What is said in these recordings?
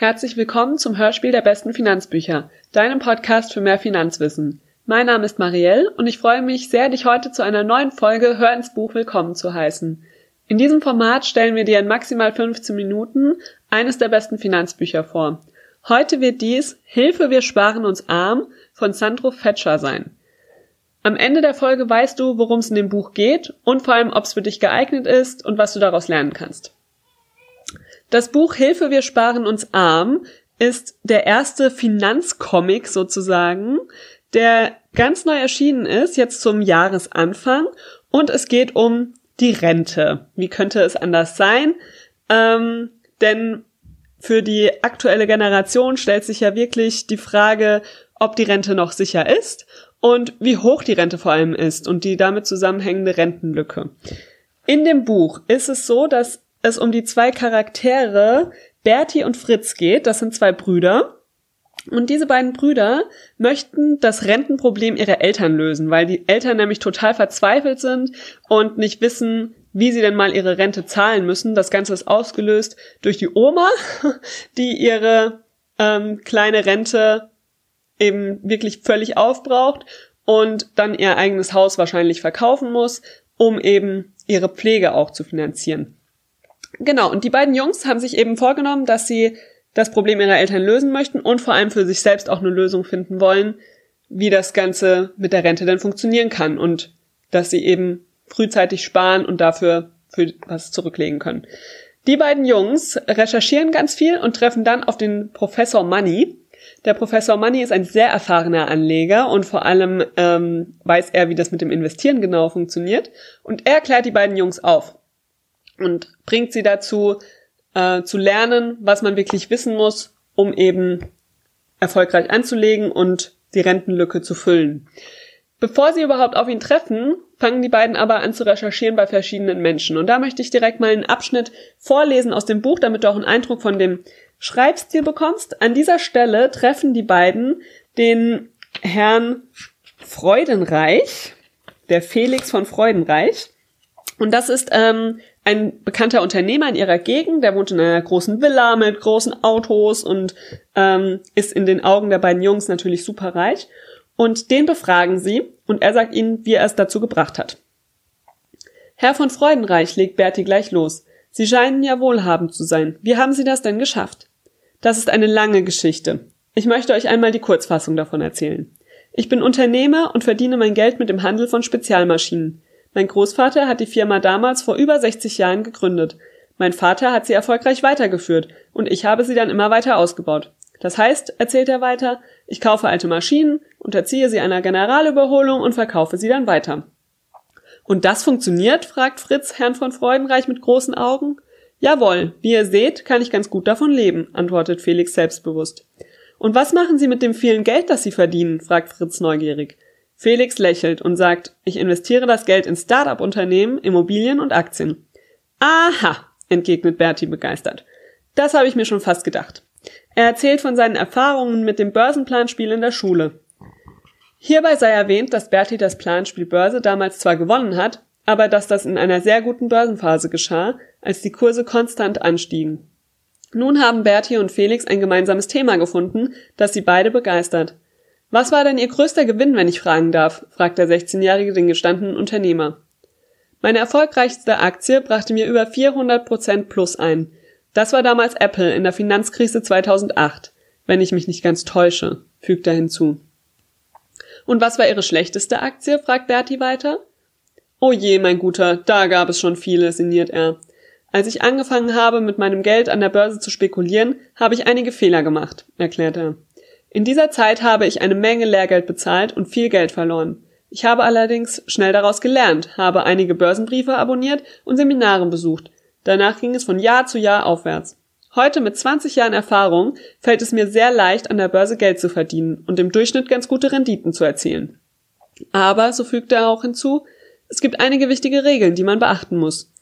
Herzlich willkommen zum Hörspiel der besten Finanzbücher, deinem Podcast für mehr Finanzwissen. Mein Name ist Marielle und ich freue mich sehr, dich heute zu einer neuen Folge Hör ins Buch willkommen zu heißen. In diesem Format stellen wir dir in maximal 15 Minuten eines der besten Finanzbücher vor. Heute wird dies Hilfe, wir sparen uns arm von Sandro Fetscher sein. Am Ende der Folge weißt du, worum es in dem Buch geht und vor allem, ob es für dich geeignet ist und was du daraus lernen kannst. Das Buch Hilfe, wir sparen uns arm ist der erste Finanzcomic sozusagen, der ganz neu erschienen ist, jetzt zum Jahresanfang. Und es geht um die Rente. Wie könnte es anders sein? Ähm, denn für die aktuelle Generation stellt sich ja wirklich die Frage, ob die Rente noch sicher ist und wie hoch die Rente vor allem ist und die damit zusammenhängende Rentenlücke. In dem Buch ist es so, dass es um die zwei Charaktere Bertie und Fritz geht. Das sind zwei Brüder. Und diese beiden Brüder möchten das Rentenproblem ihrer Eltern lösen, weil die Eltern nämlich total verzweifelt sind und nicht wissen, wie sie denn mal ihre Rente zahlen müssen. Das Ganze ist ausgelöst durch die Oma, die ihre ähm, kleine Rente eben wirklich völlig aufbraucht und dann ihr eigenes Haus wahrscheinlich verkaufen muss, um eben ihre Pflege auch zu finanzieren. Genau, und die beiden Jungs haben sich eben vorgenommen, dass sie das Problem ihrer Eltern lösen möchten und vor allem für sich selbst auch eine Lösung finden wollen, wie das Ganze mit der Rente denn funktionieren kann und dass sie eben frühzeitig sparen und dafür für was zurücklegen können. Die beiden Jungs recherchieren ganz viel und treffen dann auf den Professor Money. Der Professor Money ist ein sehr erfahrener Anleger und vor allem ähm, weiß er, wie das mit dem Investieren genau funktioniert. Und er klärt die beiden Jungs auf und bringt sie dazu, äh, zu lernen, was man wirklich wissen muss, um eben erfolgreich anzulegen und die Rentenlücke zu füllen. Bevor sie überhaupt auf ihn treffen, fangen die beiden aber an zu recherchieren bei verschiedenen Menschen. Und da möchte ich direkt mal einen Abschnitt vorlesen aus dem Buch, damit du auch einen Eindruck von dem Schreibstil bekommst. An dieser Stelle treffen die beiden den Herrn Freudenreich, der Felix von Freudenreich. Und das ist ähm, ein bekannter Unternehmer in ihrer Gegend, der wohnt in einer großen Villa mit großen Autos und ähm, ist in den Augen der beiden Jungs natürlich super reich. Und den befragen sie und er sagt ihnen, wie er es dazu gebracht hat. Herr von Freudenreich, legt Bertie gleich los. Sie scheinen ja wohlhabend zu sein. Wie haben Sie das denn geschafft? Das ist eine lange Geschichte. Ich möchte euch einmal die Kurzfassung davon erzählen. Ich bin Unternehmer und verdiene mein Geld mit dem Handel von Spezialmaschinen. Mein Großvater hat die Firma damals vor über 60 Jahren gegründet. Mein Vater hat sie erfolgreich weitergeführt und ich habe sie dann immer weiter ausgebaut. Das heißt, erzählt er weiter, ich kaufe alte Maschinen, unterziehe sie einer Generalüberholung und verkaufe sie dann weiter. Und das funktioniert? fragt Fritz Herrn von Freudenreich mit großen Augen. Jawohl, wie ihr seht, kann ich ganz gut davon leben, antwortet Felix selbstbewusst. Und was machen Sie mit dem vielen Geld, das Sie verdienen? fragt Fritz neugierig. Felix lächelt und sagt, ich investiere das Geld in Start-up-Unternehmen, Immobilien und Aktien. Aha, entgegnet Bertie begeistert. Das habe ich mir schon fast gedacht. Er erzählt von seinen Erfahrungen mit dem Börsenplanspiel in der Schule. Hierbei sei erwähnt, dass Bertie das Planspiel Börse damals zwar gewonnen hat, aber dass das in einer sehr guten Börsenphase geschah, als die Kurse konstant anstiegen. Nun haben Bertie und Felix ein gemeinsames Thema gefunden, das sie beide begeistert. Was war denn Ihr größter Gewinn, wenn ich fragen darf? fragt der 16-Jährige den gestandenen Unternehmer. Meine erfolgreichste Aktie brachte mir über 400 Prozent plus ein. Das war damals Apple in der Finanzkrise 2008, wenn ich mich nicht ganz täusche, fügt er hinzu. Und was war Ihre schlechteste Aktie? fragt Bertie weiter. Oh je, mein Guter, da gab es schon viele, sinniert er. Als ich angefangen habe, mit meinem Geld an der Börse zu spekulieren, habe ich einige Fehler gemacht, erklärt er. In dieser Zeit habe ich eine Menge Lehrgeld bezahlt und viel Geld verloren. Ich habe allerdings schnell daraus gelernt, habe einige Börsenbriefe abonniert und Seminare besucht. Danach ging es von Jahr zu Jahr aufwärts. Heute mit 20 Jahren Erfahrung fällt es mir sehr leicht, an der Börse Geld zu verdienen und im Durchschnitt ganz gute Renditen zu erzielen. Aber, so fügte er auch hinzu, es gibt einige wichtige Regeln, die man beachten muss.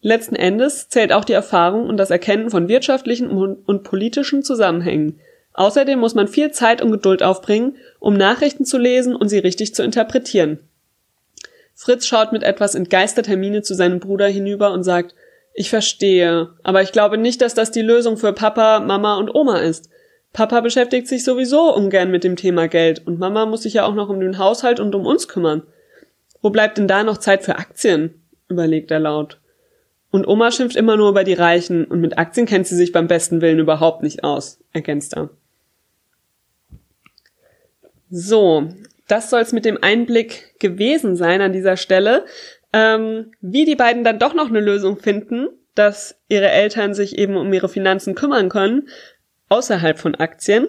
Letzten Endes zählt auch die Erfahrung und das Erkennen von wirtschaftlichen und politischen Zusammenhängen. Außerdem muss man viel Zeit und Geduld aufbringen, um Nachrichten zu lesen und sie richtig zu interpretieren. Fritz schaut mit etwas entgeisterter Miene zu seinem Bruder hinüber und sagt, Ich verstehe, aber ich glaube nicht, dass das die Lösung für Papa, Mama und Oma ist. Papa beschäftigt sich sowieso ungern mit dem Thema Geld und Mama muss sich ja auch noch um den Haushalt und um uns kümmern. Wo bleibt denn da noch Zeit für Aktien? überlegt er laut. Und Oma schimpft immer nur über die Reichen und mit Aktien kennt sie sich beim besten Willen überhaupt nicht aus, ergänzt er. So, das soll's mit dem Einblick gewesen sein an dieser Stelle. Ähm, wie die beiden dann doch noch eine Lösung finden, dass ihre Eltern sich eben um ihre Finanzen kümmern können, außerhalb von Aktien,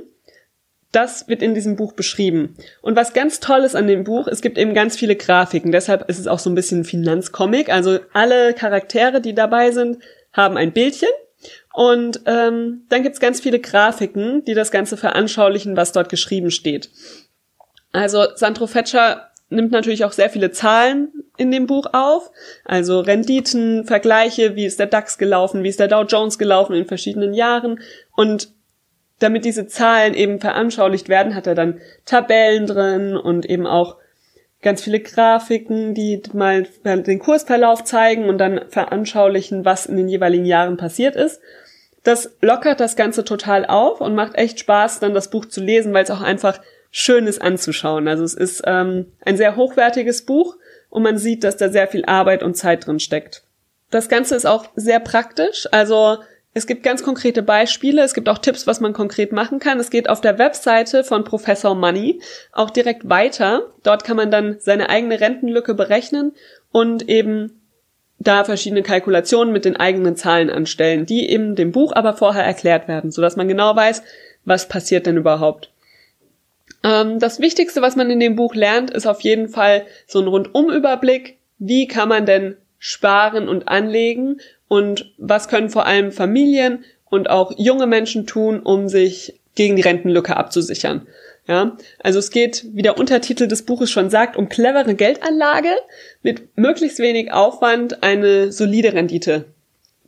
das wird in diesem Buch beschrieben. Und was ganz toll ist an dem Buch, es gibt eben ganz viele Grafiken. Deshalb ist es auch so ein bisschen Finanzcomic. Also alle Charaktere, die dabei sind, haben ein Bildchen. Und ähm, dann gibt's ganz viele Grafiken, die das Ganze veranschaulichen, was dort geschrieben steht. Also Sandro Fetscher nimmt natürlich auch sehr viele Zahlen in dem Buch auf, also Renditen, Vergleiche, wie ist der DAX gelaufen, wie ist der Dow Jones gelaufen in verschiedenen Jahren und damit diese Zahlen eben veranschaulicht werden, hat er dann Tabellen drin und eben auch ganz viele Grafiken, die mal den Kursverlauf zeigen und dann veranschaulichen, was in den jeweiligen Jahren passiert ist. Das lockert das Ganze total auf und macht echt Spaß, dann das Buch zu lesen, weil es auch einfach schön ist anzuschauen. Also es ist ähm, ein sehr hochwertiges Buch und man sieht, dass da sehr viel Arbeit und Zeit drin steckt. Das Ganze ist auch sehr praktisch. Also es gibt ganz konkrete Beispiele, es gibt auch Tipps, was man konkret machen kann. Es geht auf der Webseite von Professor Money auch direkt weiter. Dort kann man dann seine eigene Rentenlücke berechnen und eben da verschiedene Kalkulationen mit den eigenen Zahlen anstellen, die eben dem Buch aber vorher erklärt werden, sodass man genau weiß, was passiert denn überhaupt. Ähm, das Wichtigste, was man in dem Buch lernt, ist auf jeden Fall so ein Rundumüberblick. Wie kann man denn sparen und anlegen und was können vor allem Familien und auch junge Menschen tun, um sich gegen die Rentenlücke abzusichern. Ja, also es geht, wie der Untertitel des Buches schon sagt, um clevere Geldanlage mit möglichst wenig Aufwand eine solide Rendite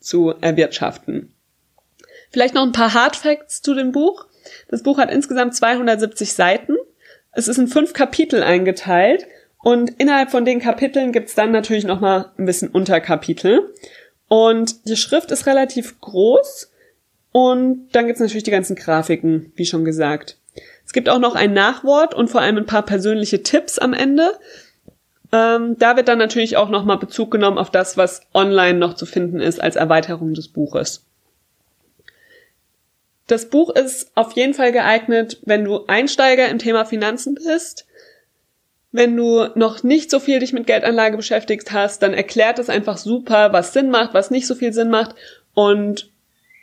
zu erwirtschaften. Vielleicht noch ein paar Hard Facts zu dem Buch. Das Buch hat insgesamt 270 Seiten. Es ist in fünf Kapitel eingeteilt und innerhalb von den Kapiteln gibt's dann natürlich noch mal ein bisschen Unterkapitel. Und die Schrift ist relativ groß und dann gibt's natürlich die ganzen Grafiken, wie schon gesagt. Es gibt auch noch ein Nachwort und vor allem ein paar persönliche Tipps am Ende. Ähm, da wird dann natürlich auch nochmal Bezug genommen auf das, was online noch zu finden ist als Erweiterung des Buches. Das Buch ist auf jeden Fall geeignet, wenn du Einsteiger im Thema Finanzen bist. Wenn du noch nicht so viel dich mit Geldanlage beschäftigt hast, dann erklärt es einfach super, was Sinn macht, was nicht so viel Sinn macht. Und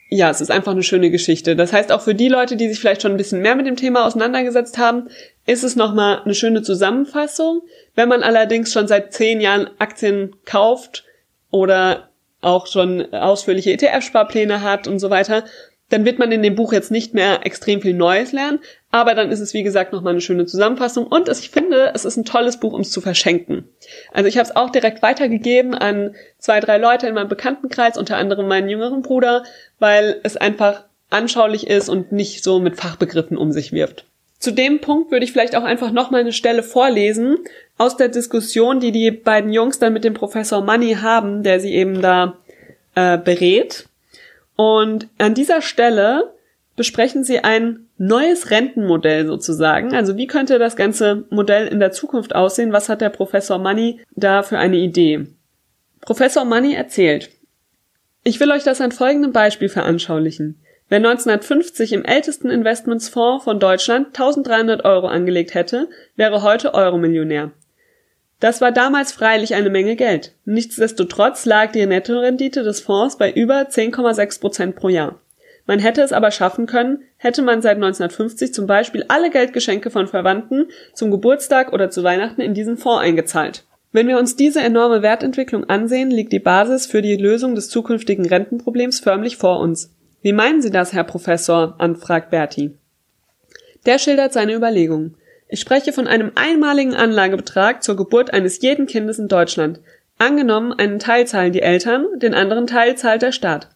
ja, es ist einfach eine schöne Geschichte. Das heißt, auch für die Leute, die sich vielleicht schon ein bisschen mehr mit dem Thema auseinandergesetzt haben, ist es nochmal eine schöne Zusammenfassung. Wenn man allerdings schon seit zehn Jahren Aktien kauft oder auch schon ausführliche ETF-Sparpläne hat und so weiter, dann wird man in dem Buch jetzt nicht mehr extrem viel Neues lernen, aber dann ist es wie gesagt nochmal eine schöne Zusammenfassung und ich finde, es ist ein tolles Buch, um es zu verschenken. Also ich habe es auch direkt weitergegeben an zwei, drei Leute in meinem Bekanntenkreis, unter anderem meinen jüngeren Bruder, weil es einfach anschaulich ist und nicht so mit Fachbegriffen um sich wirft. Zu dem Punkt würde ich vielleicht auch einfach nochmal eine Stelle vorlesen aus der Diskussion, die die beiden Jungs dann mit dem Professor Money haben, der sie eben da äh, berät. Und an dieser Stelle besprechen sie ein neues Rentenmodell sozusagen. Also wie könnte das ganze Modell in der Zukunft aussehen? Was hat der Professor Money da für eine Idee? Professor Money erzählt, ich will euch das an folgendem Beispiel veranschaulichen. Wer 1950 im ältesten Investmentsfonds von Deutschland 1300 Euro angelegt hätte, wäre heute Euromillionär. Das war damals freilich eine Menge Geld. Nichtsdestotrotz lag die Nettorendite des Fonds bei über 10,6 Prozent pro Jahr. Man hätte es aber schaffen können, hätte man seit 1950 zum Beispiel alle Geldgeschenke von Verwandten zum Geburtstag oder zu Weihnachten in diesen Fonds eingezahlt. Wenn wir uns diese enorme Wertentwicklung ansehen, liegt die Basis für die Lösung des zukünftigen Rentenproblems förmlich vor uns. Wie meinen Sie das, Herr Professor? anfragt Berti. Der schildert seine Überlegungen. Ich spreche von einem einmaligen Anlagebetrag zur Geburt eines jeden Kindes in Deutschland. Angenommen, einen Teil zahlen die Eltern, den anderen Teil zahlt der Staat.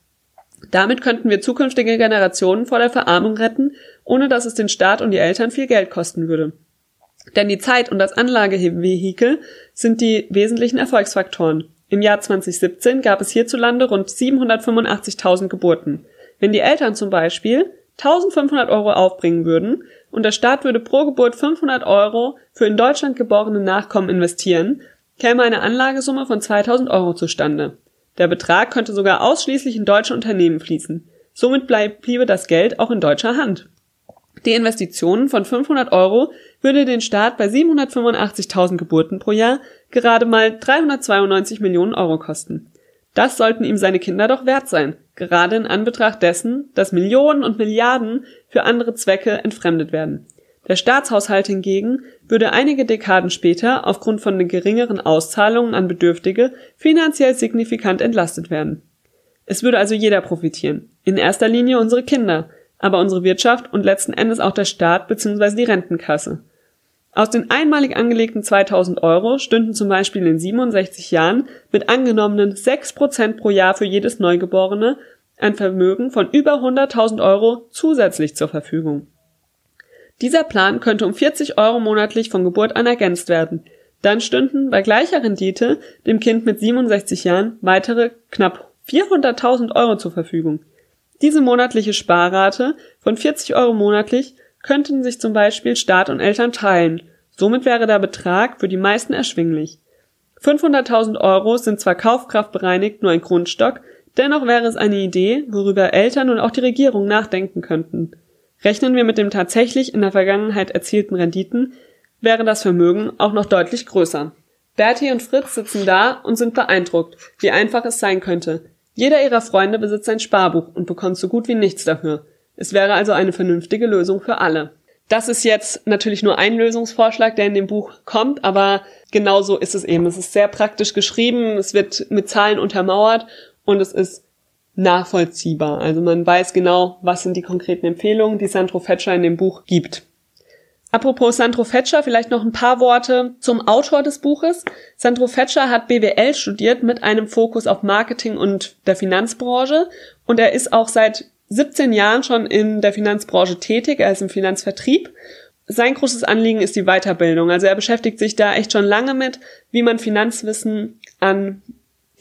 Damit könnten wir zukünftige Generationen vor der Verarmung retten, ohne dass es den Staat und die Eltern viel Geld kosten würde. Denn die Zeit und das Anlagevehikel sind die wesentlichen Erfolgsfaktoren. Im Jahr 2017 gab es hierzulande rund 785.000 Geburten. Wenn die Eltern zum Beispiel 1500 Euro aufbringen würden und der Staat würde pro Geburt 500 Euro für in Deutschland geborene Nachkommen investieren, käme eine Anlagesumme von 2000 Euro zustande. Der Betrag könnte sogar ausschließlich in deutsche Unternehmen fließen. Somit bleib, bliebe das Geld auch in deutscher Hand. Die Investitionen von 500 Euro würde den Staat bei 785.000 Geburten pro Jahr gerade mal 392 Millionen Euro kosten. Das sollten ihm seine Kinder doch wert sein, gerade in Anbetracht dessen, dass Millionen und Milliarden für andere Zwecke entfremdet werden. Der Staatshaushalt hingegen würde einige Dekaden später aufgrund von den geringeren Auszahlungen an Bedürftige finanziell signifikant entlastet werden. Es würde also jeder profitieren, in erster Linie unsere Kinder, aber unsere Wirtschaft und letzten Endes auch der Staat bzw. die Rentenkasse. Aus den einmalig angelegten 2000 Euro stünden zum Beispiel in 67 Jahren mit angenommenen 6% pro Jahr für jedes Neugeborene ein Vermögen von über 100.000 Euro zusätzlich zur Verfügung. Dieser Plan könnte um 40 Euro monatlich von Geburt an ergänzt werden. Dann stünden bei gleicher Rendite dem Kind mit 67 Jahren weitere knapp 400.000 Euro zur Verfügung. Diese monatliche Sparrate von 40 Euro monatlich könnten sich zum Beispiel Staat und Eltern teilen. Somit wäre der Betrag für die meisten erschwinglich. 500.000 Euro sind zwar kaufkraftbereinigt nur ein Grundstock, dennoch wäre es eine Idee, worüber Eltern und auch die Regierung nachdenken könnten. Rechnen wir mit dem tatsächlich in der Vergangenheit erzielten Renditen, wäre das Vermögen auch noch deutlich größer. Bertie und Fritz sitzen da und sind beeindruckt, wie einfach es sein könnte. Jeder ihrer Freunde besitzt ein Sparbuch und bekommt so gut wie nichts dafür. Es wäre also eine vernünftige Lösung für alle. Das ist jetzt natürlich nur ein Lösungsvorschlag, der in dem Buch kommt, aber genauso ist es eben. Es ist sehr praktisch geschrieben, es wird mit Zahlen untermauert und es ist nachvollziehbar. Also man weiß genau, was sind die konkreten Empfehlungen, die Sandro Fetscher in dem Buch gibt. Apropos Sandro Fetscher, vielleicht noch ein paar Worte zum Autor des Buches. Sandro Fetscher hat BWL studiert mit einem Fokus auf Marketing und der Finanzbranche und er ist auch seit 17 Jahren schon in der Finanzbranche tätig, er ist im Finanzvertrieb. Sein großes Anliegen ist die Weiterbildung. Also er beschäftigt sich da echt schon lange mit, wie man Finanzwissen an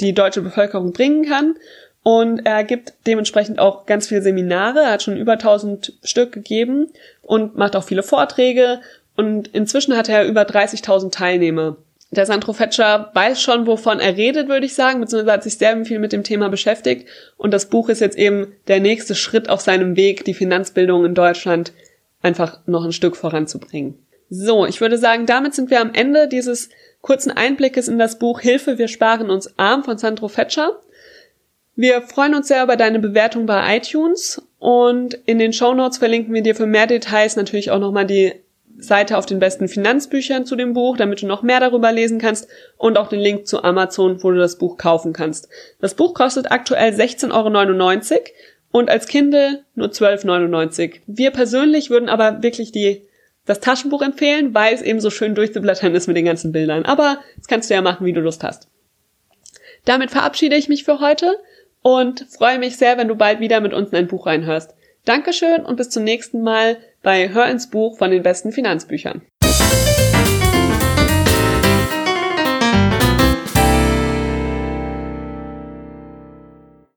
die deutsche Bevölkerung bringen kann und er gibt dementsprechend auch ganz viele Seminare. Er hat schon über 1000 Stück gegeben und macht auch viele Vorträge. Und inzwischen hat er über 30.000 Teilnehmer. Der Sandro Fetscher weiß schon, wovon er redet, würde ich sagen, beziehungsweise hat sich sehr viel mit dem Thema beschäftigt. Und das Buch ist jetzt eben der nächste Schritt auf seinem Weg, die Finanzbildung in Deutschland einfach noch ein Stück voranzubringen. So, ich würde sagen, damit sind wir am Ende dieses kurzen Einblickes in das Buch Hilfe, wir sparen uns arm von Sandro Fetscher. Wir freuen uns sehr über deine Bewertung bei iTunes und in den Show Notes verlinken wir dir für mehr Details natürlich auch nochmal die Seite auf den besten Finanzbüchern zu dem Buch, damit du noch mehr darüber lesen kannst und auch den Link zu Amazon, wo du das Buch kaufen kannst. Das Buch kostet aktuell 16,99 Euro und als Kindle nur 12,99 Euro. Wir persönlich würden aber wirklich die, das Taschenbuch empfehlen, weil es eben so schön durchzublättern ist mit den ganzen Bildern. Aber das kannst du ja machen, wie du Lust hast. Damit verabschiede ich mich für heute und freue mich sehr, wenn du bald wieder mit uns in ein Buch reinhörst. Dankeschön und bis zum nächsten Mal bei Hör ins Buch von den besten Finanzbüchern.